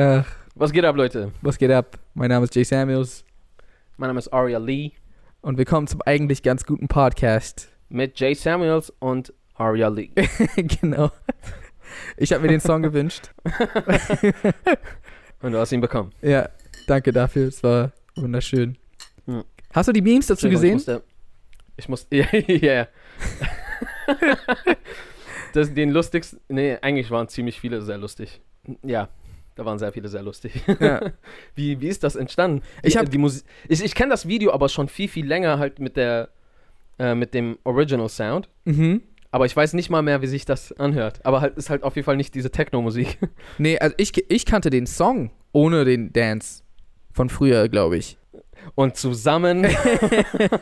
Ach, Was geht ab, Leute? was geht ab? Mein Name ist Jay Samuels Mein Name ist Aria Lee und willkommen zum eigentlich ganz guten Podcast. mit Jay Samuels und Aria Lee. genau. Ich habe mir den Song gewünscht. Und du hast ihn bekommen. Ja, danke dafür. Es war wunderschön. Hm. Hast du die Memes dazu gesehen? Ich musste. Ich musste ja, ja. ja. das, den lustigsten. Nee, eigentlich waren ziemlich viele sehr lustig. Ja, da waren sehr viele sehr lustig. Ja. Wie, wie ist das entstanden? Ich hab- die Musik. Ich, ich kenne das Video aber schon viel, viel länger halt mit der. Äh, mit dem Original Sound. Mhm. Aber ich weiß nicht mal mehr, wie sich das anhört. Aber halt ist halt auf jeden Fall nicht diese Techno-Musik. Nee, also ich, ich kannte den Song ohne den Dance von früher, glaube ich. Und zusammen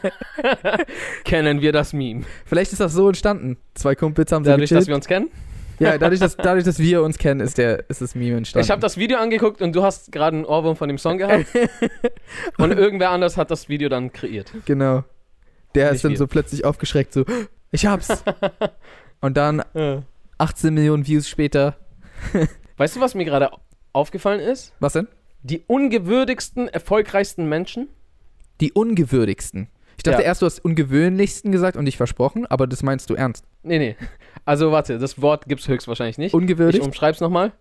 kennen wir das Meme. Vielleicht ist das so entstanden. Zwei Kumpels haben so Dadurch, dass wir uns kennen. Ja, dadurch dass, dadurch, dass wir uns kennen, ist, der, ist das Meme entstanden. Ich habe das Video angeguckt und du hast gerade einen Ohrwurm von dem Song gehabt. und irgendwer anders hat das Video dann kreiert. Genau. Der Nicht ist dann wir. so plötzlich aufgeschreckt, so, ich hab's. Und dann 18 Millionen Views später. Weißt du, was mir gerade aufgefallen ist? Was denn? Die ungewürdigsten, erfolgreichsten Menschen. Die ungewürdigsten. Ich dachte Ja. erst, du hast ungewöhnlichsten gesagt und dich versprochen, aber das meinst du ernst. Nee, nee. Also warte, das Wort gibt es höchstwahrscheinlich nicht. Ich Ungewürdigt? umschreib's nochmal.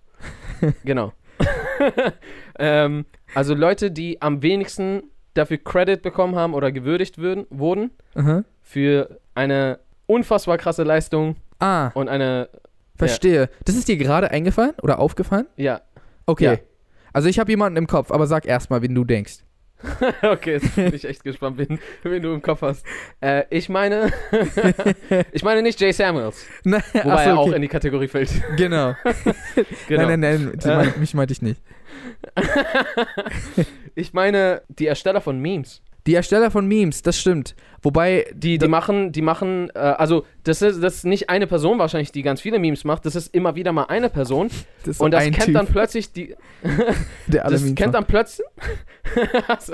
genau. ähm, also Leute, die am wenigsten dafür Credit bekommen haben oder gewürdigt würden, wurden Aha. für eine unfassbar krasse Leistung Ah, und eine, verstehe. Das ist dir gerade eingefallen oder aufgefallen? ja, Okay. Ja. Also ich habe jemanden im Kopf, aber sag erst mal, wen du denkst. okay, jetzt bin ich echt gespannt, wen, wen du im Kopf hast. Äh, ich meine, ich meine nicht Jay Samuels, Na, wobei so, er auch in die Kategorie fällt. Genau. genau. Nein, nein, nein, die Äh. mich meinte ich nicht. ich meine die Ersteller von Memes. Die Ersteller von Memes, das stimmt. Wobei, Die, die machen, die machen, äh, also das ist, das ist nicht eine Person wahrscheinlich, die ganz viele Memes macht, das ist immer wieder mal eine Person das ist und das kennt typ, dann plötzlich die, der alle das Memes kennt macht. dann plötzlich, also,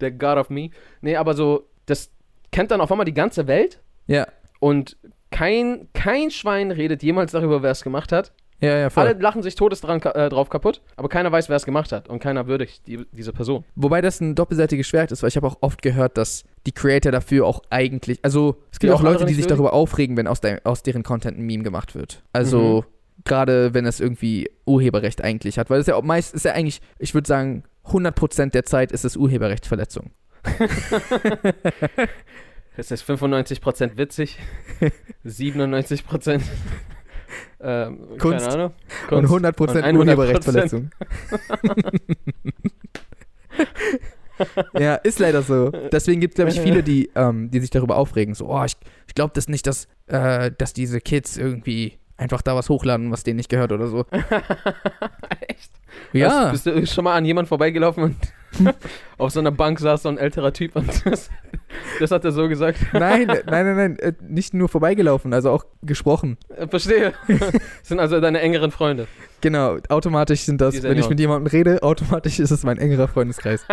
der God of Me, nee, aber so, das kennt dann auf einmal die ganze Welt Ja, und kein, kein Schwein redet jemals darüber, wer es gemacht hat. Ja, ja, voll. Alle lachen sich todes dran, äh, drauf kaputt, aber keiner weiß, wer es gemacht hat und keiner würdigt die, diese Person. Wobei das ein doppelseitiges Schwert ist, weil ich habe auch oft gehört, dass die Creator dafür auch eigentlich, also es gibt Die auch Leute, die sich würdigen? darüber aufregen, wenn aus, de aus deren Content ein Meme gemacht wird. Mhm. Also gerade wenn es irgendwie Urheberrecht eigentlich hat, weil es ja auch meist ist ja eigentlich, ich würde sagen, 100% der Zeit ist es Urheberrechtsverletzung. Es ist 95% witzig, 97% ähm, Kunst. Keine Ahnung. Und Kunst. 100% Und 100%. Urheberrechtsverletzung. ja, ist leider so. Deswegen gibt es, glaube ich, viele, die, ähm, die sich darüber aufregen. So, oh, ich, ich glaube das nicht, dass, äh, dass diese Kids irgendwie einfach da was hochladen, was denen nicht gehört oder so. Echt? Ja, Hast, bist du schon mal an jemand vorbeigelaufen und auf so einer Bank saß so ein älterer Typ und das, das hat er so gesagt. nein, nein, nein, nein, äh, nicht nur vorbeigelaufen, also auch gesprochen. Äh, Verstehe. Das sind also deine engeren Freunde. Genau, automatisch sind das, wenn ich mit jemandem rede, automatisch ist es mein engerer Freundeskreis.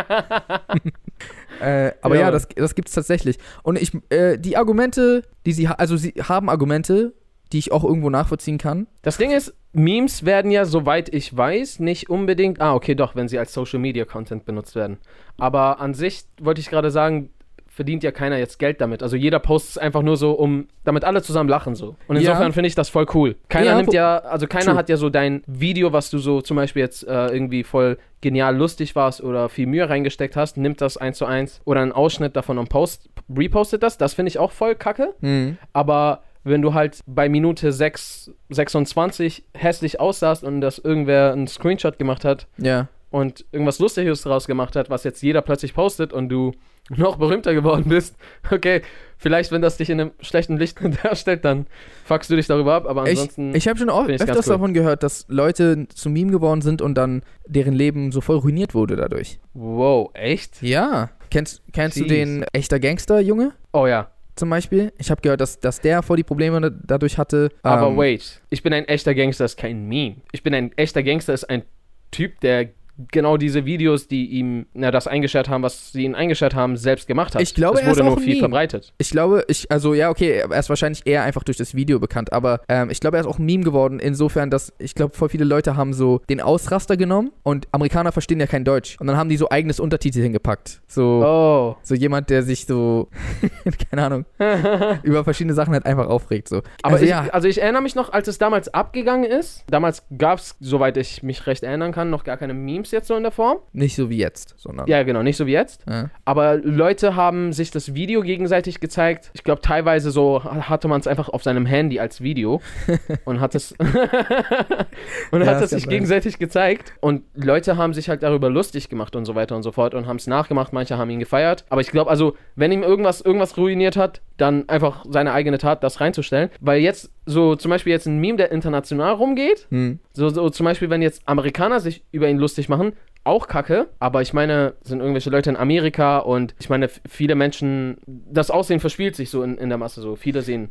äh, aber ja, Ja. das, das gibt es tatsächlich. Und ich, äh, die Argumente, die sie, also sie haben Argumente, die ich auch irgendwo nachvollziehen kann. Das Ding ist, Memes werden ja, soweit ich weiß, nicht unbedingt. Ah, okay, doch, wenn sie als Social Media Content benutzt werden. Aber an sich wollte ich gerade sagen, verdient ja keiner jetzt Geld damit. Also jeder postet es einfach nur so, um damit alle zusammen lachen so. Und Ja. insofern finde ich das voll cool. Keiner Ja, nimmt ja, also keiner True. hat ja so dein Video, was du so zum Beispiel jetzt äh, irgendwie voll genial lustig warst oder viel Mühe reingesteckt hast, nimmt das eins zu eins oder einen Ausschnitt davon und post, repostet das. Das finde ich auch voll kacke. Hm. Aber wenn du halt bei Minute 6, 26 hässlich aussahst und dass irgendwer einen Screenshot gemacht hat Ja. und irgendwas Lustiges draus gemacht hat, was jetzt jeder plötzlich postet und du noch berühmter geworden bist, okay, vielleicht wenn das dich in einem schlechten Licht darstellt, dann fuckst du dich darüber ab, aber Ich, ansonsten... ich habe schon ganz öfters cool. davon gehört, dass Leute zu Meme geworden sind und dann deren Leben so voll ruiniert wurde dadurch. wow, echt? Ja. Kennst, kennst du den echter Gangster-Junge Oh ja, zum Beispiel? Ich habe gehört, dass, dass der voll die Probleme da- dadurch hatte. aber Ähm, wait, ich bin ein echter Gangster, ist kein Meme. Ich bin ein echter Gangster, ist ein Typ, der genau diese Videos, die ihm na, das eingeschert haben, was sie ihn eingeschert haben, selbst gemacht hat. Ich glaube, es wurde nur viel Meme. verbreitet. Ich glaube, ich, also ja, okay, er ist wahrscheinlich eher einfach durch das Video bekannt, aber ähm, ich glaube, er ist auch ein Meme geworden, insofern, dass ich glaube, voll viele Leute haben so den Ausraster genommen und Amerikaner verstehen ja kein Deutsch. Und dann haben die so eigenes Untertitel hingepackt. So, Oh. so jemand, der sich so, keine Ahnung, über verschiedene Sachen halt einfach aufregt. So. Aber also, ich, ja, also ich erinnere mich noch, als es damals abgegangen ist. Damals gab es, soweit ich mich recht erinnern kann, noch gar keine Memes jetzt so in der Form. nicht so wie jetzt, sondern. Ja, genau, nicht so wie jetzt. Ja. Aber Leute haben sich das Video gegenseitig gezeigt. Ich glaube, teilweise so hatte man es einfach auf seinem Handy als Video und hat es und Ja, hat es sich sein. gegenseitig gezeigt. Und Leute haben sich halt darüber lustig gemacht und so weiter und so fort und haben es nachgemacht. Manche haben ihn gefeiert. Aber ich glaube, also, wenn ihm irgendwas, irgendwas ruiniert hat, dann einfach seine eigene Tat, das reinzustellen. Weil jetzt, so zum Beispiel jetzt ein Meme, der international rumgeht, Hm. so, so zum Beispiel, wenn jetzt Amerikaner sich über ihn lustig machen, auch kacke, aber ich meine, sind irgendwelche Leute in Amerika und ich meine, viele Menschen, das Aussehen verspielt sich so in, in der Masse so. Viele sehen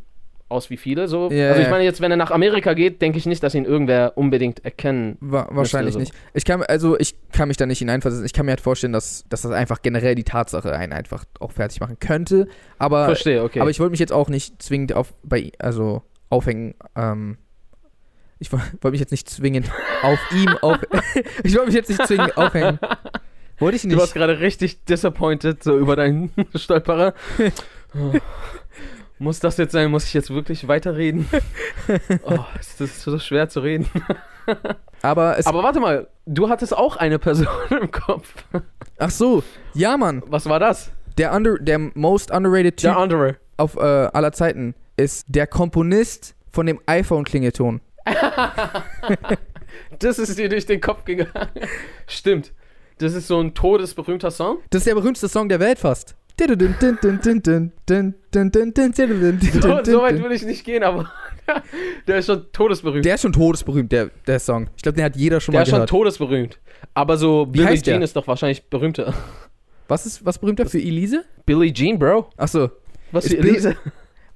aus wie viele so. Ja, also ich meine, jetzt, wenn er nach Amerika geht, denke ich nicht, dass ihn irgendwer unbedingt erkennen. Wa wahrscheinlich so. nicht. Ich kann, also ich kann mich da nicht hineinversetzen. Ich kann mir halt vorstellen, dass, dass das einfach generell die Tatsache einen einfach auch fertig machen könnte. Aber, Verstehe, okay. aber ich wollte mich jetzt auch nicht zwingend auf, bei, also aufhängen, ähm, ich woll- wollte mich jetzt nicht zwingend auf ihm auf, ich wollte mich jetzt nicht zwingend aufhängen. Wollte ich du warst nicht. gerade richtig disappointed so über deinen Stolperer. Oh. Muss das jetzt sein? Muss ich jetzt wirklich weiterreden? Oh, ist das so schwer zu reden. Aber es, Aber warte mal, du hattest auch eine Person im Kopf. ach so, ja Mann, Was war das? der, under, der most underrated Typ Der andere. auf äh, aller Zeiten ist der Komponist von dem iPhone-Klingelton. Das ist dir durch den Kopf gegangen. Stimmt. Das ist so ein todesberühmter Song. Das ist der berühmteste Song der Welt fast. So, So, weit würde ich nicht gehen, aber der ist schon todesberühmt. Der ist schon todesberühmt, der, der Song. Ich glaube, den hat jeder schon Der mal ist schon gehört. todesberühmt. Aber so Wie Billie heißt der? Jean ist doch wahrscheinlich berühmter. Was ist was berühmter für Elise? Billie Jean, Bro? Achso, Was Ist für Bill- Elise?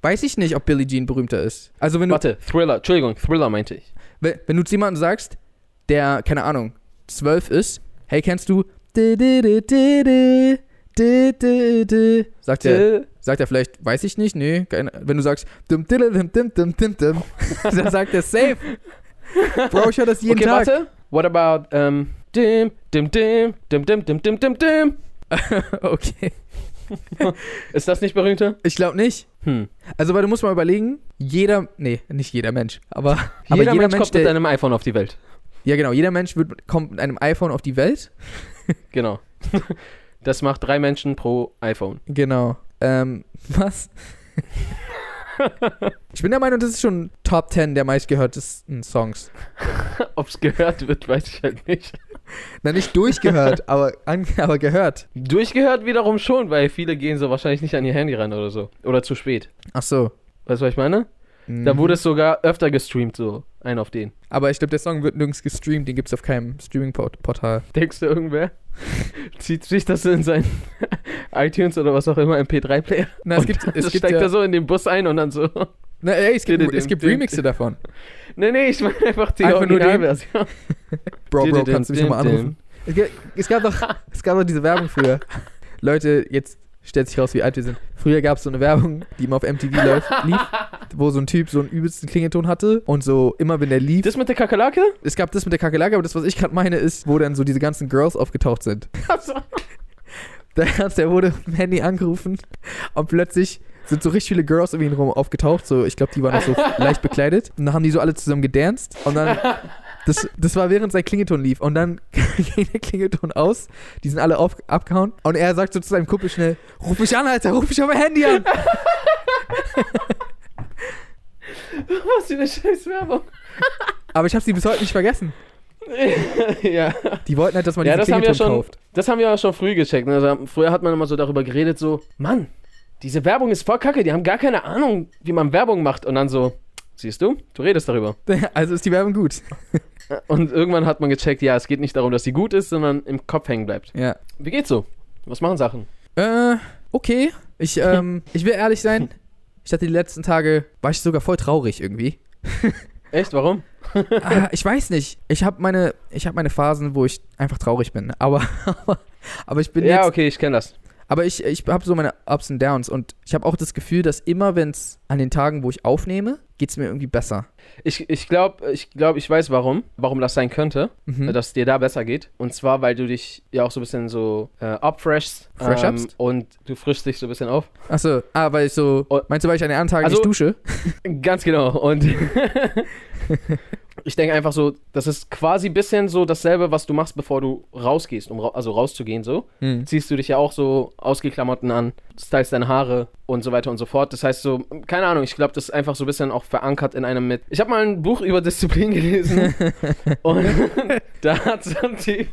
Weiß ich nicht, ob Billie Jean berühmter ist. Also wenn du, Warte, Thriller. Entschuldigung, Thriller meinte ich. wenn, wenn du zu jemandem sagst, der, keine Ahnung, zwölf ist, hey, kennst du Sagt er, sagt er vielleicht, weiß ich nicht, nee. Keine, wenn du sagst, dum, di- dim, dim, dim, dim, dim, dann sagt er safe. Bro, ich höre das jeden Okay, Tag. warte. What about, ähm, dim, dim, dim, dim, dim, dim, dim, dim, dim. okay. Ist das nicht berühmter? Ich glaube nicht. Hm. Also, weil du musst mal überlegen, jeder, nee, nicht jeder Mensch, aber, aber Jeder, Mensch kommt mit der, einem iPhone auf die Welt. ja genau, jeder Mensch wird, kommt mit einem iPhone auf die Welt. Genau. Das macht drei Menschen pro iPhone. Genau. Ähm, was? ich bin der Meinung, das ist schon Top 10 der meistgehörtesten Songs. Ob es gehört wird, weiß ich halt nicht. Na, nicht durchgehört, aber, an, aber gehört. Durchgehört wiederum schon, weil viele gehen so wahrscheinlich nicht an ihr Handy ran oder so. Oder zu spät. Ach so. Weißt du, was ich meine? Da Mhm. wurde es sogar öfter gestreamt, so ein auf den. Aber ich glaube, der Song wird nirgends gestreamt, den gibt es auf keinem Streaming-Portal. Denkst du, irgendwer zieht sich das in sein iTunes oder was auch immer MP3-Player? Na, es gibt, es gibt steigt ja, er so in den Bus ein und dann so. Na, ey, es gibt, es gibt. Remixe davon. Nee, nee, ich meine einfach die Einfach? Originalversion. Bro, Bro, kannst du mich nochmal anrufen? Es, ga- es, gab doch, es gab doch diese Werbung früher. Leute, jetzt stellt sich raus, wie alt wir sind. Früher gab es so eine Werbung, die immer auf MTV läuft, lief, wo so ein Typ so einen übelsten Klingelton hatte und so immer, wenn der lief. Das mit der Kakerlake? es gab das mit der Kakerlake, aber das, was ich gerade meine, ist, wo dann so diese ganzen Girls aufgetaucht sind. Also, Der, der wurde im Handy angerufen und plötzlich sind so richtig viele Girls um ihn rum aufgetaucht. So, ich glaube, die waren auch so leicht bekleidet. Und dann haben die so alle zusammen gedanced. Und dann, das, das war während sein Klingelton lief. Und dann ging der Klingelton aus. Die sind alle auf, abgehauen. Und er sagt so zu seinem Kumpel schnell: Ruf mich an, Alter, ruf mich auf mein Handy an. was für eine scheiß Werbung. Aber ich habe sie bis heute nicht vergessen. ja. Die wollten halt, dass man Ja, diesen das Klingelton schon- kauft. Das haben wir ja schon früh gecheckt. Ne? Also, früher hat man immer so darüber geredet, so, Mann, diese Werbung ist voll kacke, die haben gar keine Ahnung, wie man Werbung macht. Und dann so, siehst du, du redest darüber. Also ist die Werbung gut. Und irgendwann hat man gecheckt, ja, es geht nicht darum, dass sie gut ist, sondern im Kopf hängen bleibt. Ja. Wie geht's so? Was machen Sachen? Äh, okay. Ich, ähm, ich will ehrlich sein. Ich hatte die letzten Tage, war ich sogar voll traurig irgendwie. Echt? Warum? Ah, ich weiß nicht. Ich habe meine, ich hab meine Phasen, wo ich einfach traurig bin. Aber, aber, aber ich bin Ja, jetzt. okay, ich kenne das. Aber ich, ich habe so meine Ups und Downs. Und ich habe auch das Gefühl, dass immer, wenn es an den Tagen, wo ich aufnehme, geht es mir irgendwie besser. Ich, ich glaube, ich, glaub, ich weiß warum, warum das sein könnte, Mhm. dass es dir da besser geht. Und zwar, weil du dich ja auch so ein bisschen so äh, upfreshst. Fresh upst? Und du frischst dich so ein bisschen auf. Achso, ah, weil ich so. Oh. Meinst du, weil ich an den anderen Tagen Also- nicht dusche? Ganz genau. Und ich denke einfach so, das ist quasi ein bisschen so dasselbe, was du machst, bevor du rausgehst, um ra also rauszugehen so. Hm. Ziehst du dich ja auch so ausgeklamotten an, stylst deine Haare und so weiter und so fort. Das heißt so, keine Ahnung, ich glaube, das ist einfach so ein bisschen auch verankert in einem mit. Ich habe mal ein Buch über Disziplin gelesen und da hat so ein Typ.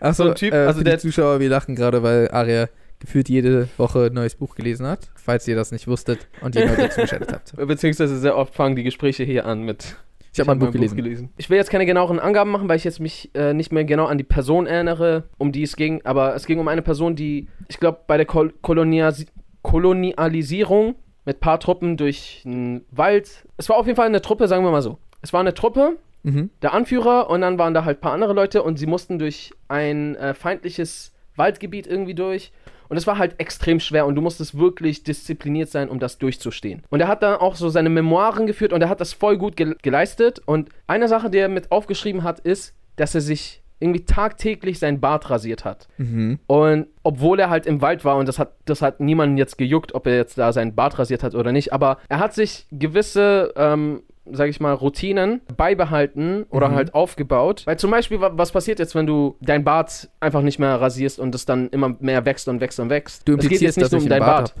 Achso, so ein Typ, äh, also der- Zuschauer, wir lachen gerade, weil Aria gefühlt jede Woche ein neues Buch gelesen hat. Falls ihr das nicht wusstet und ihr neu dazu geschaltet habt. Beziehungsweise sehr oft fangen die Gespräche hier an mit. Ich habe ein hab Buch gelesen. Ich will jetzt keine genaueren Angaben machen, weil ich jetzt mich äh, nicht mehr genau an die Person erinnere, um die es ging. Aber es ging um eine Person, die, ich glaube, bei der Kol Koloniasi Kolonialisierung mit paar Truppen durch einen Wald. Es war auf jeden Fall eine Truppe, sagen wir mal so. Es war eine Truppe, Mhm. der Anführer und dann waren da halt ein paar andere Leute und sie mussten durch ein äh, feindliches Waldgebiet irgendwie durch. Und es war halt extrem schwer und du musstest wirklich diszipliniert sein, um das durchzustehen. Und er hat dann auch so seine Memoiren geführt und er hat das voll gut gel geleistet. Und eine Sache, die er mit aufgeschrieben hat, ist, dass er sich irgendwie tagtäglich sein Bart rasiert hat. Mhm. Und obwohl er halt im Wald war und das hat, das hat niemanden jetzt gejuckt, ob er jetzt da seinen Bart rasiert hat oder nicht, aber er hat sich gewisse, ähm, sag ich mal, Routinen beibehalten oder Mhm. halt aufgebaut. Weil zum Beispiel, wa- was passiert jetzt, wenn du dein Bart einfach nicht mehr rasierst und es dann immer mehr wächst und wächst und wächst? Du es geht jetzt nicht nur um ich dein einen Bart.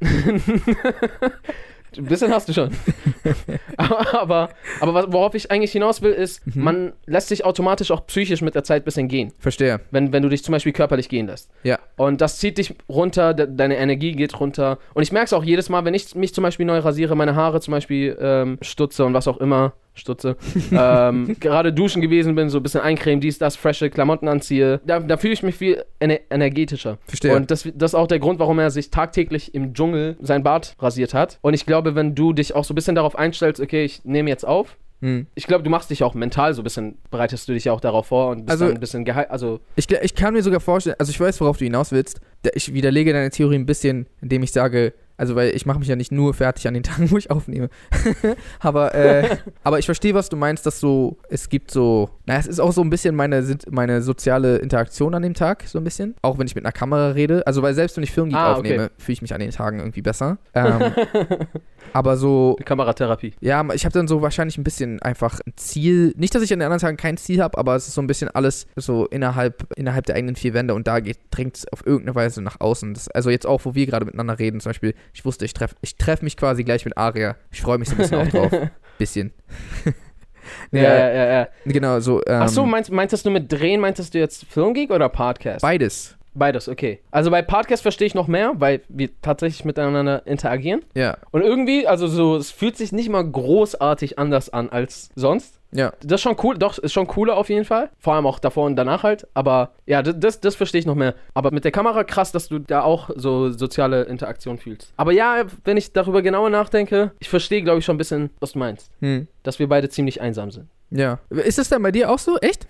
Bart Ein bisschen hast du schon. aber, aber, aber worauf ich eigentlich hinaus will, ist, Mhm. man lässt sich automatisch auch psychisch mit der Zeit ein bisschen gehen. Verstehe. Wenn, wenn du dich zum Beispiel körperlich gehen lässt. Ja. Und das zieht dich runter, de deine Energie geht runter. Und ich merke es auch jedes Mal, wenn ich mich zum Beispiel neu rasiere, meine Haare zum Beispiel ähm, stutze und was auch immer, stutze, ähm, gerade duschen gewesen bin, so ein bisschen eincremen, dies, das, frische Klamotten anziehe, da, da fühle ich mich viel ener energetischer. Verstehe. Und das, das ist auch der Grund, warum er sich tagtäglich im Dschungel sein Bart rasiert hat. Und ich glaube, wenn du dich auch so ein bisschen darauf einstellst, okay, ich nehme jetzt auf, Hm. ich glaube, du machst dich auch mental so ein bisschen, bereitest du dich ja auch darauf vor und bist Also- dann ein bisschen geheim, also Ich, ich kann mir sogar vorstellen, also ich weiß, worauf du hinaus willst. Ich widerlege deine Theorie ein bisschen, indem ich sage, also weil ich mache mich ja nicht nur fertig an den Tagen, wo ich aufnehme. aber, äh, aber ich verstehe, was du meinst, dass so, es gibt so, naja, es ist auch so ein bisschen meine, meine soziale Interaktion an dem Tag, so ein bisschen. Auch wenn ich mit einer Kamera rede. Also weil selbst wenn ich Filmgeek Ah, okay. aufnehme, fühle ich mich an den Tagen irgendwie besser. Ähm, aber so, Kameratherapie. ja, ich habe dann so wahrscheinlich ein bisschen einfach ein Ziel. Nicht, dass ich an den anderen Tagen kein Ziel habe, aber es ist so ein bisschen alles so innerhalb, innerhalb der eigenen vier Wände und da drängt es auf irgendeine Weise nach außen. Das, also jetzt auch, wo wir gerade miteinander reden, zum Beispiel, ich wusste, ich treffe ich treff mich quasi gleich mit Aria. Ich freue mich so ein bisschen auch drauf. Bisschen. Ja, ja, ja, ja. Genau, so. Ähm, Ach so, meinst, meintest du mit Drehen, meintest du jetzt Filmgeek oder Podcast? Beides. Beides, okay. Also bei Podcast verstehe ich noch mehr, weil wir tatsächlich miteinander interagieren. Ja, Und irgendwie, also so, es fühlt sich nicht mal großartig anders an als sonst. ja. Das ist schon cool, doch, ist schon cooler auf jeden Fall. Vor allem auch davor und danach halt. Aber ja, das, das, verstehe ich noch mehr. Aber mit der Kamera krass, dass du da auch so soziale Interaktion fühlst. Aber ja, wenn ich darüber genauer nachdenke, ich verstehe, glaube ich, schon ein bisschen, was du meinst. Hm. Dass wir beide ziemlich einsam sind. Ja. Ist das denn bei dir auch so? Echt?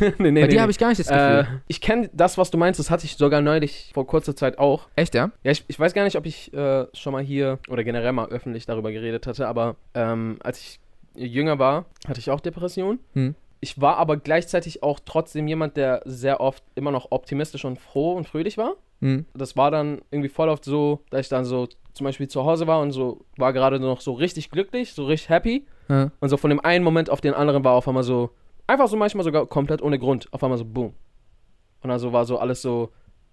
nee, nee, bei dir habe ich gar nicht das Gefühl. Äh, ich kenne das, was du meinst, das hatte ich sogar neulich vor kurzer Zeit auch. Echt, ja? Ja, ich, ich weiß gar nicht, ob ich äh, schon mal hier oder generell mal öffentlich darüber geredet hatte, aber ähm, als ich jünger war, hatte ich auch Depressionen. Hm. Ich war aber gleichzeitig auch trotzdem jemand, der sehr oft immer noch optimistisch und froh und fröhlich war. Hm. Das war dann irgendwie voll oft so, dass ich dann so zum Beispiel zu Hause war und so war gerade noch so richtig glücklich, so richtig happy. Ja. Und so von dem einen Moment auf den anderen war auf einmal so, einfach so manchmal sogar komplett ohne Grund, auf einmal so boom. Und also war so alles so,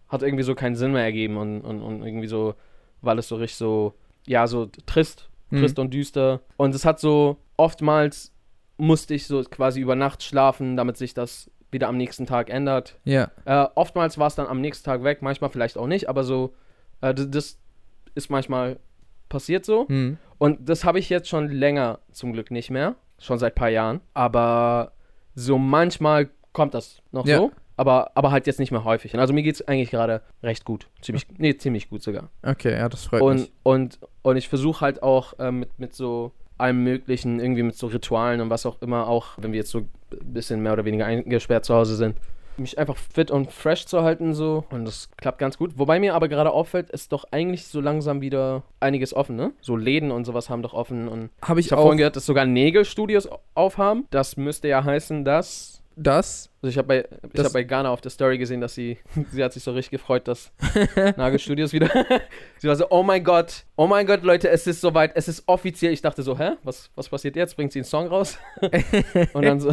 hat irgendwie so keinen Sinn mehr ergeben und, und, und irgendwie so, war alles so richtig so, ja, so trist, Hm. trist und düster. Und es hat so, oftmals musste ich so quasi über Nacht schlafen, damit sich das wieder am nächsten Tag ändert. Ja. Äh, oftmals war es dann am nächsten Tag weg, manchmal vielleicht auch nicht, aber so, äh, das, das ist manchmal passiert so. Hm. Und das habe ich jetzt schon länger zum Glück nicht mehr. Schon seit ein paar Jahren. Aber so manchmal kommt das noch Ja. so. Aber, aber halt jetzt nicht mehr häufig. Also mir geht es eigentlich gerade recht gut. Ziemlich, nee, ziemlich gut sogar. Okay, ja, das freut Und, mich. und, und ich versuche halt auch ähm, mit, mit so allem Möglichen, irgendwie mit so Ritualen und was auch immer, auch wenn wir jetzt so ein bisschen mehr oder weniger eingesperrt zu Hause sind. Mich einfach fit und fresh zu halten, so. Und das klappt ganz gut. Wobei mir aber gerade auffällt, ist doch eigentlich so langsam wieder einiges offen, ne? So Läden und sowas haben doch offen. Und Habe ich, ich habe auch vorhin gehört, dass sogar Nägelstudios aufhaben. Das müsste ja heißen, dass. das. Also ich habe bei, ich hab bei Ghana auf der Story gesehen, dass sie, sie hat sich so richtig gefreut, dass Nagelstudios wieder. sie war so, oh mein Gott, oh mein Gott, Leute, es ist soweit, es ist offiziell. Ich dachte so, hä, was, was passiert jetzt? Bringt sie einen Song raus? Und dann so,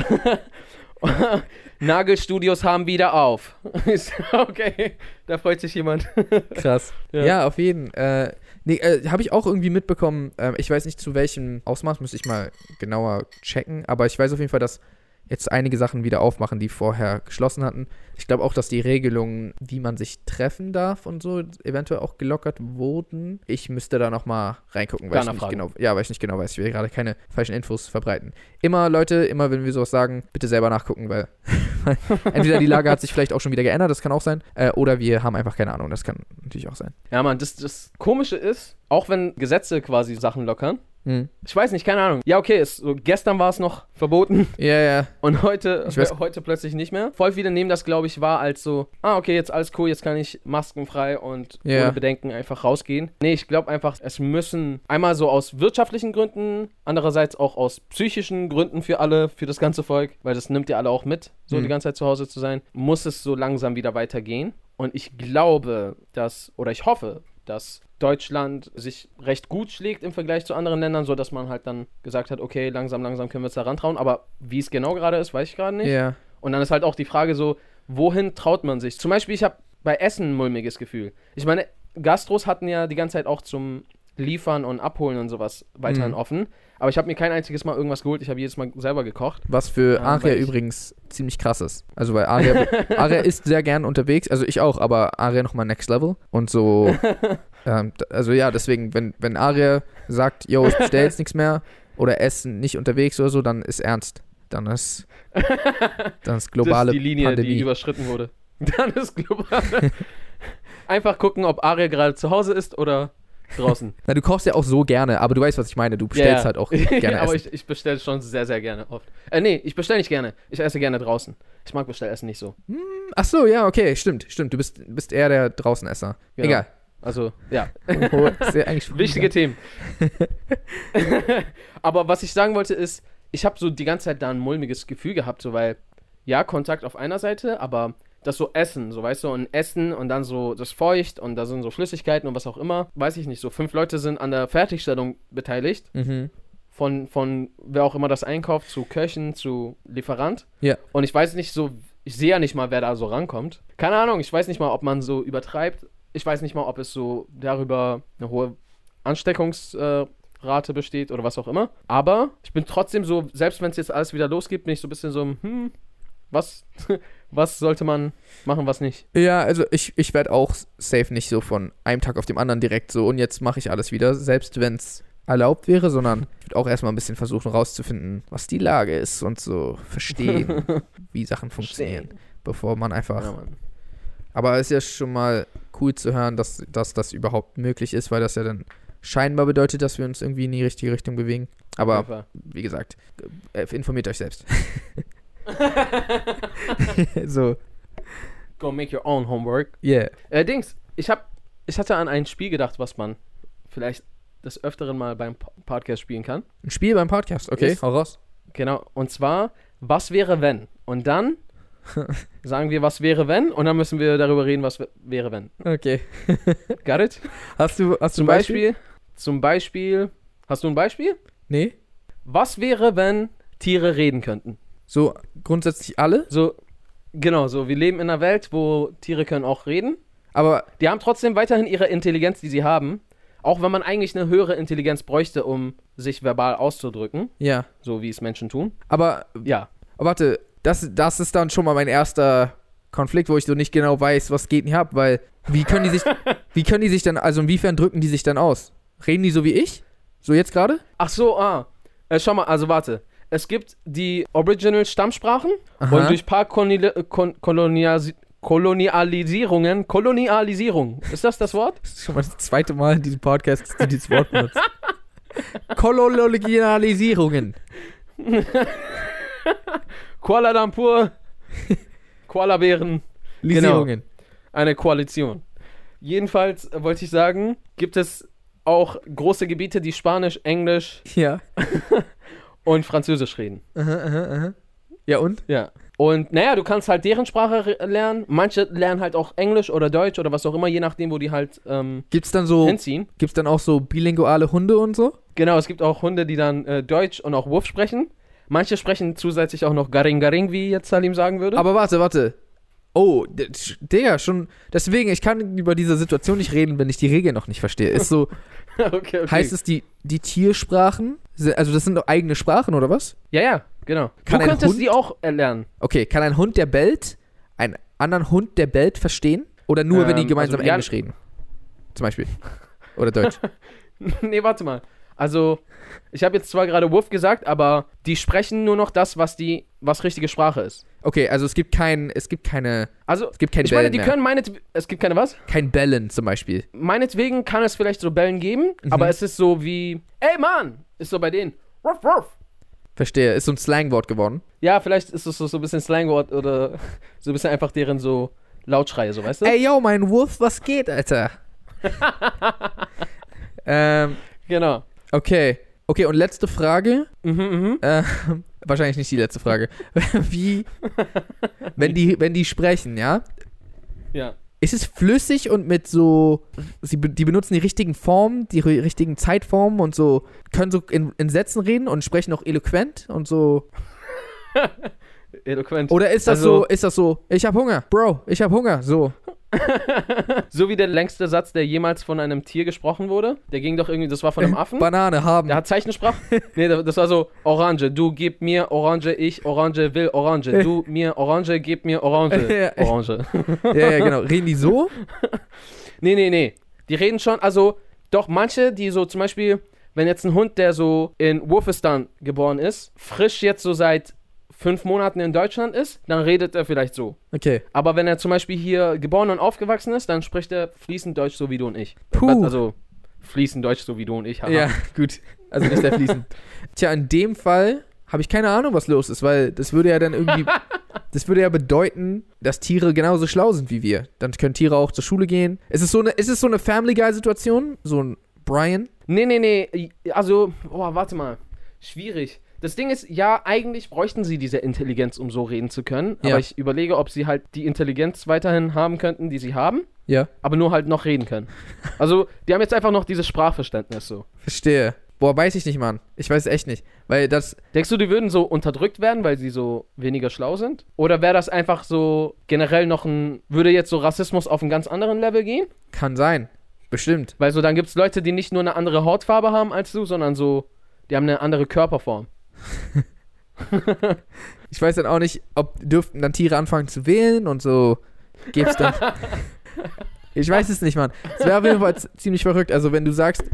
Nagelstudios haben wieder auf. Okay, da freut sich jemand. Krass. Ja. Ja, auf jeden. Äh, nee, äh, habe ich auch irgendwie mitbekommen. Ähm, ich weiß nicht zu welchem Ausmaß, müsste ich mal genauer checken. Aber ich weiß auf jeden Fall, dass jetzt einige Sachen wieder aufmachen, die vorher geschlossen hatten. Ich glaube auch, dass die Regelungen, wie man sich treffen darf und so, eventuell auch gelockert wurden. Ich müsste da noch mal reingucken, weil Gerne ich nicht fragen. genau, ja, weil ich nicht genau weiß. Ich will gerade keine falschen Infos verbreiten. Immer Leute, immer wenn wir sowas sagen, bitte selber nachgucken, weil entweder die Lage hat sich vielleicht auch schon wieder geändert, das kann auch sein, äh, oder wir haben einfach keine Ahnung, das kann natürlich auch sein. Ja, Mann, das, das Komische ist, auch wenn Gesetze quasi Sachen lockern, Hm. ich weiß nicht, keine Ahnung. Ja, okay, es, so, gestern war es noch verboten. Ja, ja. Und heute, weiß- heute plötzlich nicht mehr. Voll viele nehmen das, glaube ich, wahr als so, ah, okay, jetzt alles cool, jetzt kann ich maskenfrei und Ja. ohne Bedenken einfach rausgehen. Nee, ich glaube einfach, es müssen einmal so aus wirtschaftlichen Gründen, andererseits auch aus psychischen Gründen für alle, für das ganze Volk, weil das nimmt ja alle auch mit, so Mhm. die ganze Zeit zu Hause zu sein, muss es so langsam wieder weitergehen. Und ich glaube, dass, oder ich hoffe, dass Deutschland sich recht gut schlägt im Vergleich zu anderen Ländern, so dass man halt dann gesagt hat, okay, langsam, langsam können wir uns da rantrauen. Aber wie es genau gerade ist, weiß ich gerade nicht. Ja. Und dann ist halt auch die Frage so, wohin traut man sich? Zum Beispiel, ich habe bei Essen ein mulmiges Gefühl. Ich meine, Gastros hatten ja die ganze Zeit auch zum Liefern und Abholen und sowas weiterhin Mhm. offen. Aber ich habe mir kein einziges Mal irgendwas geholt. Ich habe jedes Mal selber gekocht. Was für Ja, Aria übrigens ziemlich krass ist. Also, weil Aria, Aria ist sehr gern unterwegs, also ich auch, aber Aria nochmal next level. Und so, ähm, also ja, deswegen, wenn, wenn Aria sagt, yo, ich bestell jetzt nichts mehr oder Essen nicht unterwegs oder so, dann ist ernst. Dann ist, dann ist globale das ist die Linie, Pandemie. die überschritten wurde. Dann ist global. Einfach gucken, ob Aria gerade zu Hause ist oder draußen. Na, du kochst ja auch so gerne, aber du weißt, was ich meine. Du bestellst Ja, halt auch gerne Aber Essen. ich, ich bestelle schon sehr, sehr gerne oft. Äh, nee, ich bestelle nicht gerne. Ich esse gerne draußen. Ich mag Bestellessen nicht so. Ach so, ja, okay, stimmt, stimmt. Du bist, bist eher der Draußenesser. Genau. Egal. Also, ja. Oh, Wichtige Themen. Aber was ich sagen wollte ist, ich habe so die ganze Zeit da ein mulmiges Gefühl gehabt, so weil, ja, Kontakt auf einer Seite, aber das so Essen, so weißt du, und Essen und dann so das Feucht und da sind so Flüssigkeiten und was auch immer, weiß ich nicht, so fünf Leute sind an der Fertigstellung beteiligt, Mhm. von, von wer auch immer das einkauft, zu Köchen, zu Lieferant. Ja. Und ich weiß nicht so, ich sehe ja nicht mal, wer da so rankommt. Keine Ahnung, ich weiß nicht mal, ob man so übertreibt. Ich weiß nicht mal, ob es so darüber eine hohe Ansteckungsrate besteht oder was auch immer. Aber ich bin trotzdem so, selbst wenn es jetzt alles wieder losgeht, bin ich so ein bisschen so, hm, was, was sollte man machen, was nicht? Ja, also ich, ich werde auch safe nicht so von einem Tag auf dem anderen direkt so und jetzt mache ich alles wieder, selbst wenn es erlaubt wäre, sondern ich würde auch erstmal ein bisschen versuchen rauszufinden, was die Lage ist und so verstehen, wie Sachen funktionieren, bevor man einfach. Ja. Aber es ist ja schon mal cool zu hören, dass, dass das überhaupt möglich ist, weil das ja dann scheinbar bedeutet, dass wir uns irgendwie in die richtige Richtung bewegen. Aber wie gesagt, äh, informiert euch selbst. so, Go make your own homework. yeah. Äh, Dings, ich hab, ich hatte an ein Spiel gedacht, was man vielleicht des Öfteren mal beim Po- Podcast spielen kann. Ein Spiel beim Podcast, okay, Ist- hau raus. Genau, und zwar, was wäre wenn? Und dann sagen wir, was wäre wenn? Und dann müssen wir darüber reden, was wäre wenn. Okay. Got it? Hast du, hast Zum ein Beispiel? Beispiel, zum Beispiel, hast du ein Beispiel? Nee. Was wäre, wenn Tiere reden könnten? So grundsätzlich alle, So, genau, so, wir leben in einer Welt, wo Tiere können auch reden. aber Die haben trotzdem weiterhin ihre Intelligenz, die sie haben. Auch wenn man eigentlich eine höhere Intelligenz bräuchte, um sich verbal auszudrücken, ja. so wie es Menschen tun. Aber Ja, aber warte, das, das ist dann schon mal mein erster Konflikt, wo ich so nicht genau weiß, was geht nicht ab, weil wie können die sich, wie können die sich dann, also inwiefern drücken die sich dann aus? Reden die so wie ich? So jetzt gerade? Ach so, ah. Äh, schau mal, also warte. Es gibt die Original Stammsprachen Aha. und durch ein paar Koloni Kon Koloniasi Kolonialisierungen, Kolonialisierung, ist das das Wort? Das ist schon mal das zweite Mal in diesem Podcast, dass du dieses Wort benutzt. Kolonialisierungen. Kuala Lumpur, Koalabären, Lisierungen. eine Koalition. Jedenfalls wollte ich sagen, gibt es auch große Gebiete, die Spanisch, Englisch Ja. Und Französisch reden. Aha, aha, aha. Ja, und? Ja. Und naja, du kannst halt deren Sprache lernen. Manche lernen halt auch Englisch oder Deutsch oder was auch immer, je nachdem, wo die halt ähm, Gibt's dann so, hinziehen. gibt's dann auch so bilinguale Hunde und so? Genau, es gibt auch Hunde, die dann äh, Deutsch und auch Wurf sprechen. Manche sprechen zusätzlich auch noch Garing Garing, wie jetzt Salim sagen würde. Aber warte, warte. Oh, Digga, schon. Deswegen, ich kann über diese Situation nicht reden, wenn ich die Regeln noch nicht verstehe. Ist so, okay, okay. heißt es die, die Tiersprachen? Also, das sind doch eigene Sprachen, oder was? Ja, ja, genau. Kann du könntest Hund- die auch erlernen. Okay, kann ein Hund, der bellt, einen anderen Hund, der bellt, verstehen? Oder nur, wenn die Ähm, gemeinsam also, ja- Englisch reden? Zum Beispiel. Oder Deutsch. nee, warte mal. Also, ich habe jetzt zwar gerade Wurf gesagt, aber die sprechen nur noch das, was die, was richtige Sprache ist. Okay, also es gibt kein, es gibt keine, Also, es gibt kein ich meine, Bellen die mehr. können meinet, es gibt keine was? Kein Bellen zum Beispiel. Meinetwegen kann es vielleicht so Bellen geben, Mhm. aber es ist so wie, ey Mann, ist so bei denen. Ruff, ruff. Verstehe, ist so ein Slangwort geworden. Ja, vielleicht ist es so, so ein bisschen Slangwort oder so ein bisschen einfach deren so Lautschreie, so weißt du? Ey, yo, mein Wolf, was geht, Alter? ähm, Genau. Okay. Okay, und letzte Frage. Mhm, mhm. Äh, wahrscheinlich nicht die letzte Frage. Wie, wenn die, wenn die sprechen, ja? Ja. Ist es flüssig und mit so, sie, die benutzen die richtigen Formen, die ri- richtigen Zeitformen und so, können so in, in Sätzen reden und sprechen auch eloquent und so. Eloquent. Oder ist das Also- so, ist das so, ich hab Hunger, Bro, ich hab Hunger, so. So wie der längste Satz, der jemals von einem Tier gesprochen wurde. Der ging doch irgendwie, das war von einem Affen. Banane haben. Der hat Zeichensprache. nee, das war so, Orange, du gib mir Orange, ich Orange will Orange. Du mir Orange, gib mir Orange. Orange. ja, ja, genau. Reden die so? nee, nee, nee. Die reden schon, also doch manche, die so zum Beispiel, wenn jetzt ein Hund, der so in Wurfistan geboren ist, frisch jetzt so seit fünf Monaten in Deutschland ist, dann redet er vielleicht so. Okay. Aber wenn er zum Beispiel hier geboren und aufgewachsen ist, dann spricht er fließend Deutsch, so wie du und ich. Puh. Also fließend Deutsch, so wie du und ich. haha. Ja, gut. Also nicht sehr fließend. Tja, in dem Fall habe ich keine Ahnung, was los ist, weil das würde ja dann irgendwie, das würde ja bedeuten, dass Tiere genauso schlau sind wie wir. Dann können Tiere auch zur Schule gehen. Ist es so eine, ist es so eine Family Guy Situation? So ein Brian? Nee, nee, nee. Also, oh, warte mal. Schwierig. Das Ding ist, ja, eigentlich bräuchten sie diese Intelligenz, um so reden zu können. Ja. Aber ich überlege, ob sie halt die Intelligenz weiterhin haben könnten, die sie haben, Ja, aber nur halt noch reden können. Also, die haben jetzt einfach noch dieses Sprachverständnis so. verstehe. Boah, weiß ich nicht, Mann. Ich weiß es echt nicht. Weil das, Denkst du, die würden so unterdrückt werden, weil sie so weniger schlau sind? Oder wäre das einfach so generell noch ein, würde jetzt so Rassismus auf einen ganz anderen Level gehen? kann sein. Bestimmt. Weil so dann gibt es Leute, die nicht nur eine andere Hautfarbe haben als du, sondern so, die haben eine andere Körperform. Ich weiß dann auch nicht, ob dürften dann Tiere anfangen zu wählen und so gibt's dann. ich weiß es nicht, Mann. Es wäre auf jeden Fall ziemlich verrückt. Also wenn du sagst,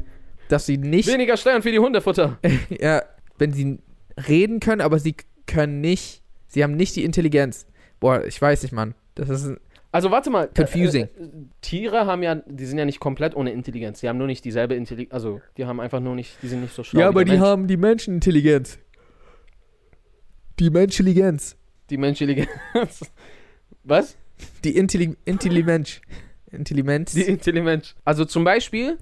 dass sie nicht, Weniger Steuern für die Hundefutter. ja, wenn sie reden können, aber sie können nicht, sie haben nicht die Intelligenz. Boah, ich weiß nicht, Mann. Das ist ein, Also warte mal. Confusing. Äh, äh, Tiere haben ja, die sind ja nicht komplett ohne Intelligenz. Die haben nur nicht dieselbe Intelligenz. Also, die haben einfach nur nicht, die sind nicht so schlau. ja, aber die Mensch. haben die Menschenintelligenz. Die Menschintelligenz. Die Menschintelligenz. Was? Die Intelli Intelligenz. Intelligenz. Die Intelligenz. Also zum Beispiel,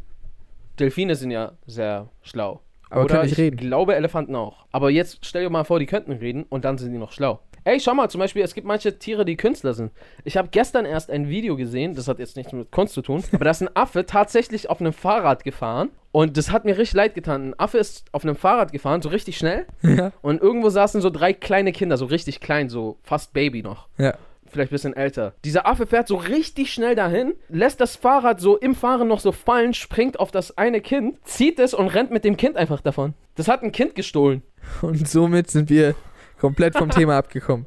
Delfine sind ja sehr schlau. aber Oder können nicht ich reden. glaube Elefanten auch. Aber jetzt stell dir mal vor, die könnten reden und dann sind die noch schlau. Ey, schau mal, zum Beispiel, es gibt manche Tiere, die Künstler sind. Ich habe gestern erst ein Video gesehen, das hat jetzt nichts mit Kunst zu tun, aber da ist ein Affe tatsächlich auf einem Fahrrad gefahren und das hat mir richtig leid getan. Ein Affe ist auf einem Fahrrad gefahren, so richtig schnell Ja. und irgendwo saßen so drei kleine Kinder, so richtig klein, so fast Baby noch. Ja. Vielleicht ein bisschen älter. Dieser Affe fährt so richtig schnell dahin, lässt das Fahrrad so im Fahren noch so fallen, springt auf das eine Kind, zieht es und rennt mit dem Kind einfach davon. Das hat ein Kind gestohlen. Und somit sind wir komplett vom Thema abgekommen.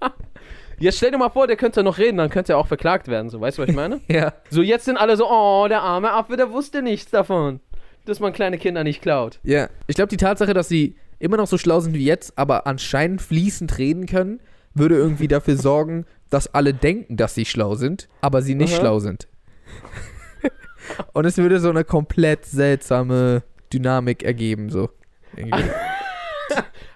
Jetzt stell dir mal vor, der könnte noch reden, dann könnte er auch verklagt werden, so weißt du, was ich meine? Ja. so jetzt sind alle so, oh, der arme Affe, der wusste nichts davon, dass man kleine Kinder nicht klaut. Ja. Ich glaube, die Tatsache, dass sie immer noch so schlau sind wie jetzt, aber anscheinend fließend reden können, würde irgendwie dafür sorgen, dass alle denken, dass sie schlau sind, aber sie nicht Aha. schlau sind. Und es würde so eine komplett seltsame Dynamik ergeben, so. Irgendwie.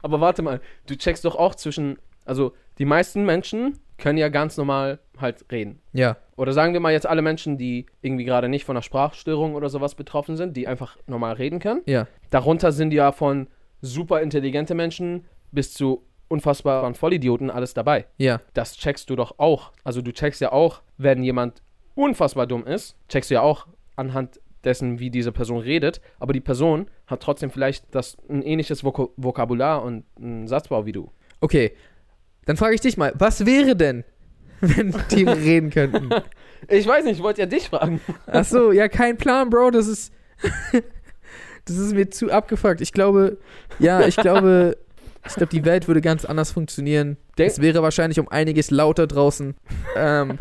Aber warte mal, du checkst doch auch zwischen, also die meisten Menschen können ja ganz normal halt reden. ja, Oder sagen wir mal jetzt alle Menschen, die irgendwie gerade nicht von einer Sprachstörung oder sowas betroffen sind, die einfach normal reden können. ja, Darunter sind ja von super intelligente Menschen bis zu unfassbaren Vollidioten alles dabei. ja, Das checkst du doch auch. Also du checkst ja auch, wenn jemand unfassbar dumm ist, checkst du ja auch anhand dessen, wie diese Person redet. Aber die Person hat trotzdem vielleicht das, ein ähnliches Vok Vokabular und einen Satzbau wie du. Okay, dann frage ich dich mal, was wäre denn, wenn Tiere reden könnten? Ich weiß nicht, ich wollte ja dich fragen. Ach so, ja, kein Plan, Bro, das ist das ist mir zu abgefuckt. Ich glaube, ja, ich glaube, ich glaube, die Welt würde ganz anders funktionieren. Denk- es wäre wahrscheinlich um einiges lauter draußen. Ähm,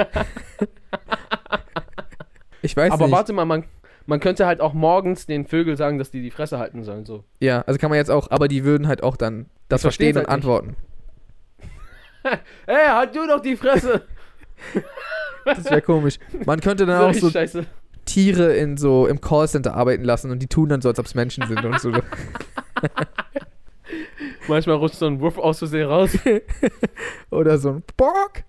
ich weiß Aber nicht. warte mal, man, man könnte halt auch morgens den Vögeln sagen, dass die die Fresse halten sollen. So. Ja, also kann man jetzt auch, aber die würden halt auch dann das verstehen's verstehen und halt antworten. Hey, halt du doch die Fresse! Das wäre komisch. Man könnte dann auch so scheiße. Tiere in so im Callcenter arbeiten lassen und die tun dann so, als ob es Menschen sind und so. Manchmal rutscht so ein Wurf aus Versehen raus. Oder so ein Bock.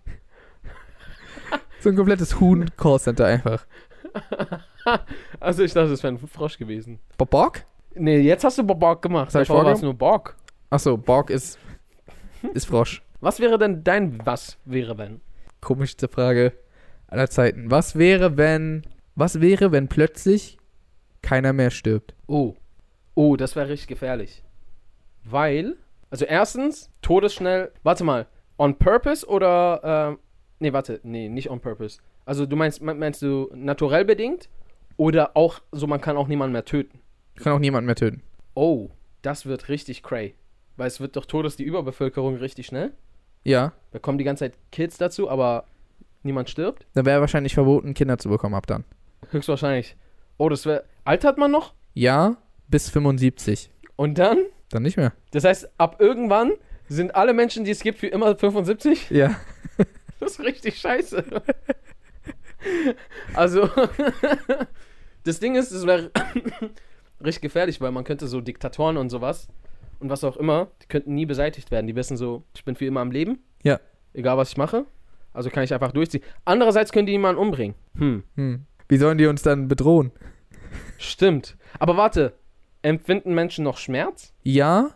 So ein komplettes Huhn-Callcenter einfach. Also ich dachte, es wäre ein Frosch gewesen. Bock? Nee, jetzt hast du Bock gemacht. Hab ich Davor war es nur Bock. Achso, Borg ist, ist Frosch. Was wäre denn dein Was wäre wenn? Komischste Frage aller Zeiten. Was wäre, wenn. Was wäre, wenn plötzlich keiner mehr stirbt? Oh. Oh, das wäre richtig gefährlich. Weil, also erstens, todesschnell, warte mal, on purpose oder, ähm, nee, warte, nee, nicht on purpose. Also du meinst, me- meinst du naturell bedingt oder auch so, man kann auch niemanden mehr töten? Kann auch niemand mehr töten. Oh, das wird richtig cray. Weil es wird doch Todes die Überbevölkerung richtig schnell. Ja. Da kommen die ganze Zeit Kids dazu, aber niemand stirbt. Dann wäre wahrscheinlich verboten, Kinder zu bekommen ab dann. Höchstwahrscheinlich. Oh, das wäre. Altert man noch? Ja, bis 75. Und dann? Dann nicht mehr. Das heißt, ab irgendwann sind alle Menschen, die es gibt, für immer 75? Ja. Das ist richtig scheiße. Also, das Ding ist, es wäre richtig gefährlich, weil man könnte so Diktatoren und sowas und was auch immer, die könnten nie beseitigt werden. Die wissen so, ich bin für immer am Leben. Ja. Egal, was ich mache. Also kann ich einfach durchziehen. Andererseits können die niemanden umbringen. Hm. Hm. Wie sollen die uns dann bedrohen? Stimmt. Aber warte, empfinden Menschen noch Schmerz? Ja,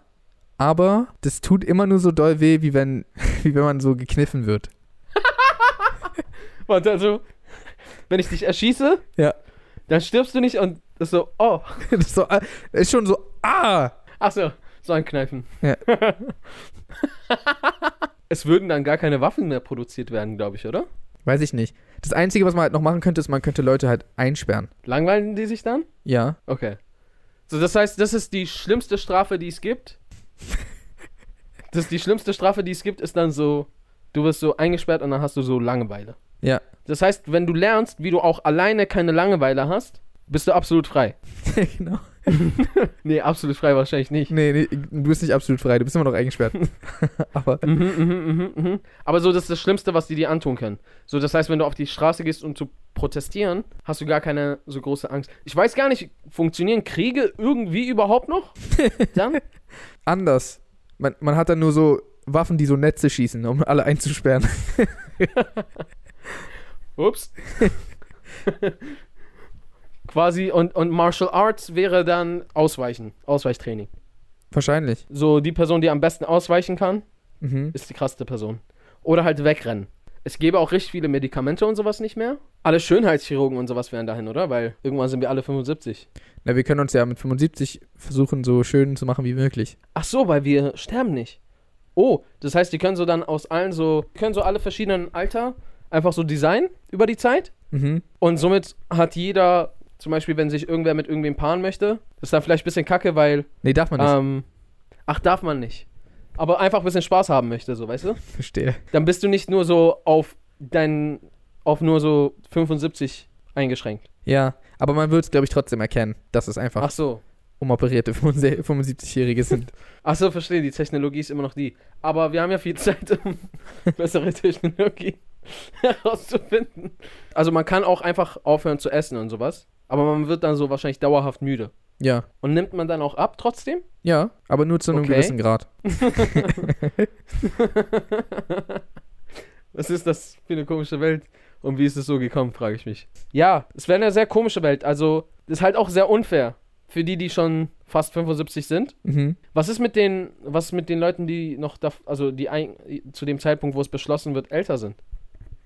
aber das tut immer nur so doll weh, wie wenn, wie wenn man so gekniffen wird. Warte, also, wenn ich dich erschieße, Ja. dann stirbst du nicht und das ist so, oh. Das ist, so, ah, ist schon so, ah! Ach so, so ein Kneifen. Ja. es würden dann gar keine Waffen mehr produziert werden, glaube ich, oder? Weiß ich nicht. Das Einzige, was man halt noch machen könnte, ist, man könnte Leute halt einsperren. Langweilen die sich dann? Ja. Okay. So, das heißt, das ist die schlimmste Strafe, die es gibt. Das ist die schlimmste Strafe, die es gibt, ist dann so, du wirst so eingesperrt und dann hast du so Langeweile. Ja. Das heißt, wenn du lernst, wie du auch alleine keine Langeweile hast, bist du absolut frei. genau. Nee, absolut frei wahrscheinlich nicht. Nee, nee, du bist nicht absolut frei, du bist immer noch eingesperrt. aber Mhm, mhm, mhm, mhm. Aber so, das ist das Schlimmste, was die dir antun können. So, das heißt, wenn du auf die Straße gehst, um zu protestieren, hast du gar keine so große Angst. Ich weiß gar nicht, funktionieren Kriege irgendwie überhaupt noch? Dann? anders. Man, man hat dann nur so Waffen, die so Netze schießen, um alle einzusperren. Ups. Quasi, und, und Martial Arts wäre dann Ausweichen, Ausweichtraining. Wahrscheinlich. So, die Person, die am besten ausweichen kann, Mhm. ist die krasseste Person. Oder halt wegrennen. Es gäbe auch richtig viele Medikamente und sowas nicht mehr. Alle Schönheitschirurgen und sowas wären dahin, oder? Weil irgendwann sind wir alle 75. Na, wir können uns ja mit 75 versuchen, so schön zu machen wie möglich. Ach so, weil wir sterben nicht. Oh, das heißt, die können so dann aus allen so, können so alle verschiedenen Alter einfach so designen über die Zeit. Mhm. Und somit hat jeder, zum Beispiel, wenn sich irgendwer mit irgendwem paaren möchte, ist dann vielleicht ein bisschen kacke, weil, Nee, darf man nicht. ähm, ach, darf man nicht. Aber einfach ein bisschen Spaß haben möchte, so, weißt du? Verstehe. Dann bist du nicht nur so auf dein, auf nur so 75 eingeschränkt. Ja, aber man wird es, glaube ich, trotzdem erkennen, dass es einfach Ach so. umoperierte 75-Jährige sind. Ach so, verstehe, die Technologie ist immer noch die. Aber wir haben ja viel Zeit, um bessere Technologie herauszufinden. Also man kann auch einfach aufhören zu essen und sowas. Aber man wird dann so wahrscheinlich dauerhaft müde. Ja. Und nimmt man dann auch ab trotzdem? Ja, aber nur zu einem Okay. gewissen Grad. Was ist das für eine komische Welt? Und wie ist es so gekommen, frage ich mich. Ja, es wäre eine sehr komische Welt. Also, ist halt auch sehr unfair für die, die schon fast 75 sind. Mhm. Was ist mit den, was mit den Leuten, die noch, da, also die ein, zu dem Zeitpunkt, wo es beschlossen wird, älter sind?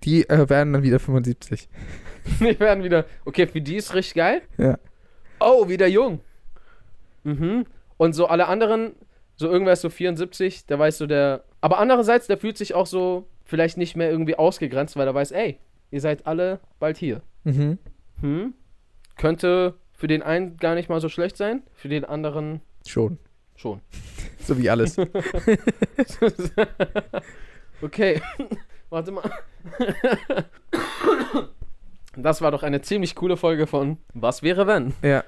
Die äh, werden dann wieder 75. Die werden wieder, okay, für die ist richtig geil. Ja. Oh, wieder jung. Mhm. Und so alle anderen, so irgendwer ist so 74, der weiß so der. Aber andererseits, der fühlt sich auch so vielleicht nicht mehr irgendwie ausgegrenzt, weil er weiß, ey, ihr seid alle bald hier. Mhm. Hm? Könnte für den einen gar nicht mal so schlecht sein, für den anderen Schon. schon. So wie alles. okay, warte mal. Das war doch eine ziemlich coole Folge von Was wäre wenn? ja.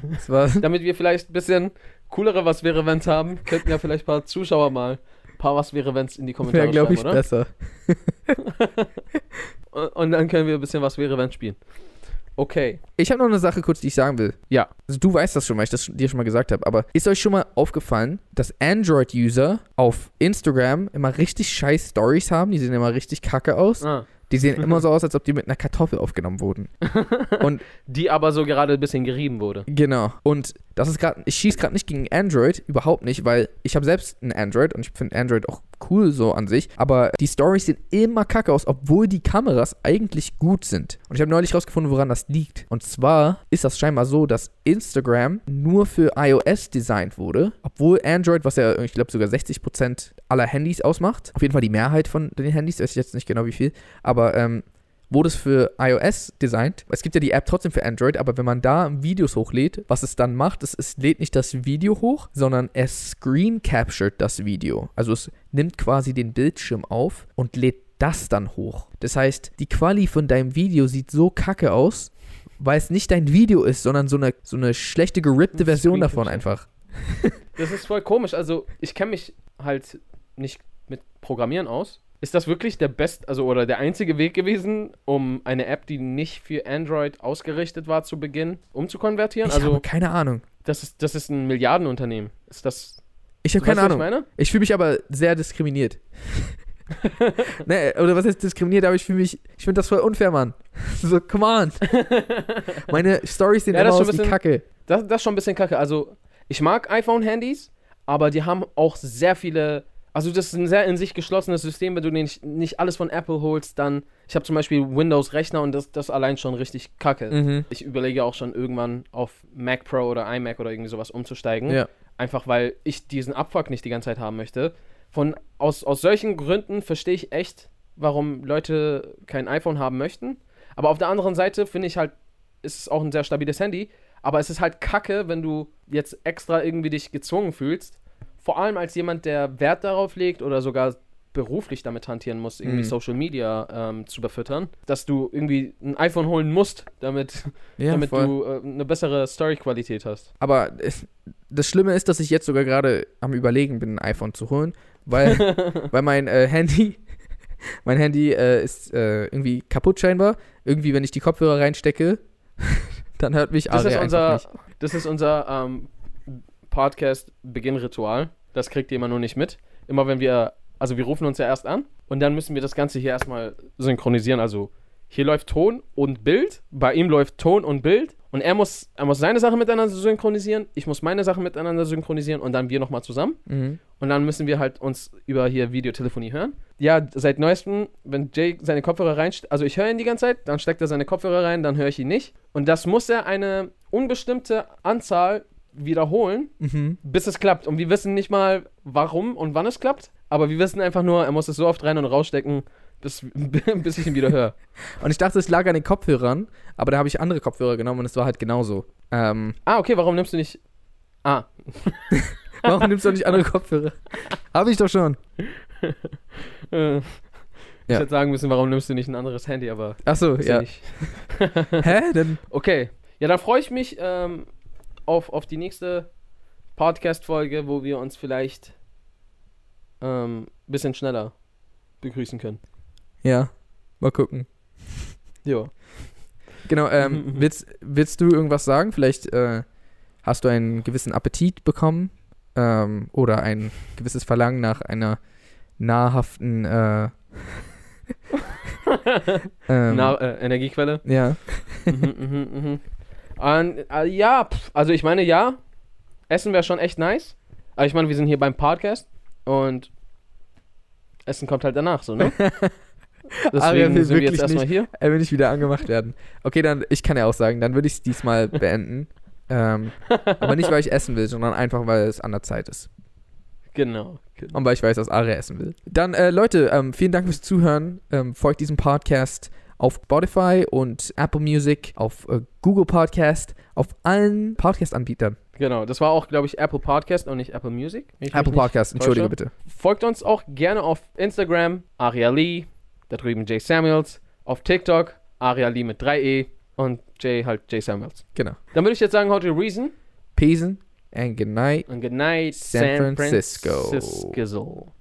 Das war. Damit wir vielleicht ein bisschen coolere Was wäre wenns haben, könnten ja vielleicht ein paar Zuschauer mal ein paar Was wäre wenns in die Kommentare Wäre, glaube ich, oder? besser. Und, und dann können wir ein bisschen Was wäre wenn spielen. Okay. Ich habe noch eine Sache kurz, die ich sagen will. Ja. Also du weißt das schon, weil ich das dir schon mal gesagt habe, aber ist euch schon mal aufgefallen, dass Android-User auf Instagram immer richtig scheiß Stories haben? Die sehen immer richtig kacke aus. Ah. Die sehen immer so aus, als ob die mit einer Kartoffel aufgenommen wurden. Und Die aber so gerade ein bisschen gerieben wurde. genau. Und das ist gerade, ich schieße gerade nicht gegen Android, überhaupt nicht, weil ich habe selbst ein Android und ich finde Android auch cool so an sich. Aber die Stories sehen immer kacke aus, obwohl die Kameras eigentlich gut sind. Und ich habe neulich rausgefunden, woran das liegt. Und zwar ist das scheinbar so, dass Instagram nur für iOS designt wurde, obwohl Android, was ja, ich glaube, sogar 60% aller Handys ausmacht, auf jeden Fall die Mehrheit von den Handys, weiß ich jetzt nicht genau wie viel, aber ähm, wurde es für iOS designt. Es gibt ja die App trotzdem für Android, aber wenn man da Videos hochlädt, was es dann macht, ist, es lädt nicht das Video hoch, sondern es screen captured das Video. Also es nimmt quasi den Bildschirm auf und lädt das dann hoch. Das heißt, die Quali von deinem Video sieht so kacke aus, weil es nicht dein Video ist, sondern so eine, so eine schlechte gerippte Version davon einfach. Das ist voll komisch. Also, ich kenne mich halt nicht mit Programmieren aus. Ist das wirklich der best, also oder der einzige Weg gewesen, um eine App, die nicht für Android ausgerichtet war, zu Beginn umzukonvertieren? Ich also, habe keine Ahnung. das ist, das ist ein Milliardenunternehmen. Ist das. Ich habe keine Ahnung. Ich? Ich fühle mich aber sehr diskriminiert. ne, oder was heißt diskriminiert, aber ich fühle mich, ich finde das voll unfair, Mann. So, come on. Meine Stories sehen Ja, immer aus schon wie ein bisschen- Kacke. Das, das ist schon ein bisschen kacke. Also, ich mag iPhone-Handys, aber die haben auch sehr viele. Also, das ist ein sehr in sich geschlossenes System. Wenn du nicht, nicht alles von Apple holst, dann. Ich habe zum Beispiel Windows-Rechner und das, das allein schon richtig kacke. Mhm. Ich überlege auch schon irgendwann auf Mac Pro oder iMac oder irgendwie sowas umzusteigen. Ja. Einfach weil ich diesen Abfuck nicht die ganze Zeit haben möchte. Von, aus, aus solchen Gründen verstehe ich echt, warum Leute kein iPhone haben möchten. Aber auf der anderen Seite finde ich halt, ist es auch ein sehr stabiles Handy. Aber es ist halt kacke, wenn du jetzt extra irgendwie dich gezwungen fühlst. Vor allem als jemand, der Wert darauf legt oder sogar beruflich damit hantieren muss, irgendwie Mhm. Social Media ähm, zu befüttern, dass du irgendwie ein iPhone holen musst, damit, Ja, damit voll. du äh, eine bessere Story-Qualität hast. Aber es, das Schlimme ist, dass ich jetzt sogar gerade am überlegen bin, ein iPhone zu holen, weil, weil mein äh, Handy, mein Handy äh, ist äh, irgendwie kaputt scheinbar. Irgendwie, wenn ich die Kopfhörer reinstecke, dann hört mich Das Ari ist einfach unser, nicht. das ist unser ähm, Podcast-Beginn-Ritual. Das kriegt ihr immer nur nicht mit. Immer wenn wir, also wir rufen uns ja erst an und dann müssen wir das Ganze hier erstmal synchronisieren. Also hier läuft Ton und Bild, bei ihm läuft Ton und Bild und er muss, er muss seine Sachen miteinander synchronisieren, ich muss meine Sachen miteinander synchronisieren und dann wir nochmal zusammen. Mhm. Und dann müssen wir halt uns über hier Videotelefonie hören. Ja, seit neuestem, wenn Jay seine Kopfhörer reinsteckt, also ich höre ihn die ganze Zeit, dann steckt er seine Kopfhörer rein, dann höre ich ihn nicht. Und das muss er eine unbestimmte Anzahl wiederholen, Mhm. bis es klappt. Und wir wissen nicht mal, warum und wann es klappt, aber wir wissen einfach nur, er muss es so oft rein und rausstecken, bis, bis ich ihn wieder höre. Und ich dachte, es lag an den Kopfhörern, aber da habe ich andere Kopfhörer genommen und es war halt genauso. Ähm, Ah, okay, warum nimmst du nicht. Ah, warum nimmst du nicht andere Kopfhörer? Habe ich doch schon. äh, ich Ja. hätte sagen müssen, warum nimmst du nicht ein anderes Handy, aber Achso, ja. Hä? Dann, Okay. Ja, dann freue ich mich ähm, auf, auf die nächste Podcast-Folge, wo wir uns vielleicht ein ähm, bisschen schneller begrüßen können. ja. Mal gucken. Jo. Genau, ähm, willst, willst du irgendwas sagen? Vielleicht äh, Hast du einen gewissen Appetit bekommen? Ähm, oder ein gewisses Verlangen nach einer nahrhaften äh, ähm, Na, äh, Energiequelle. ja. mhm, mhm, mhm. Und, äh, ja, pff, also ich meine, ja, Essen wäre schon echt nice. Aber ich meine, wir sind hier beim Podcast und Essen kommt halt danach, so, ne? Deswegen will sind wir jetzt wirklich erstmal nicht- hier. Er will nicht wieder angemacht werden. Okay, dann, ich kann ja auch sagen, dann würde ich es diesmal beenden. Ähm, aber nicht, weil ich essen will, sondern einfach, weil es an der Zeit ist. Genau. genau. Und weil ich weiß, dass Aria essen will. Dann, äh, Leute, ähm, vielen Dank fürs Zuhören. Ähm, folgt diesem Podcast auf Spotify und Apple Music, auf äh, Google Podcast, auf allen Podcast-Anbietern. Genau, das war auch, glaube ich, Apple Podcast und nicht Apple Music. Apple Podcast, entschuldige täusche. bitte. Folgt uns auch gerne auf Instagram, Aria Lee, da drüben Jay Samuels, auf TikTok, Aria Lee mit 3e und Jay halt Jay Samuels. Genau. Dann würde ich jetzt sagen, to reason Peace and good night. und good night, San San Francisco. Francisco.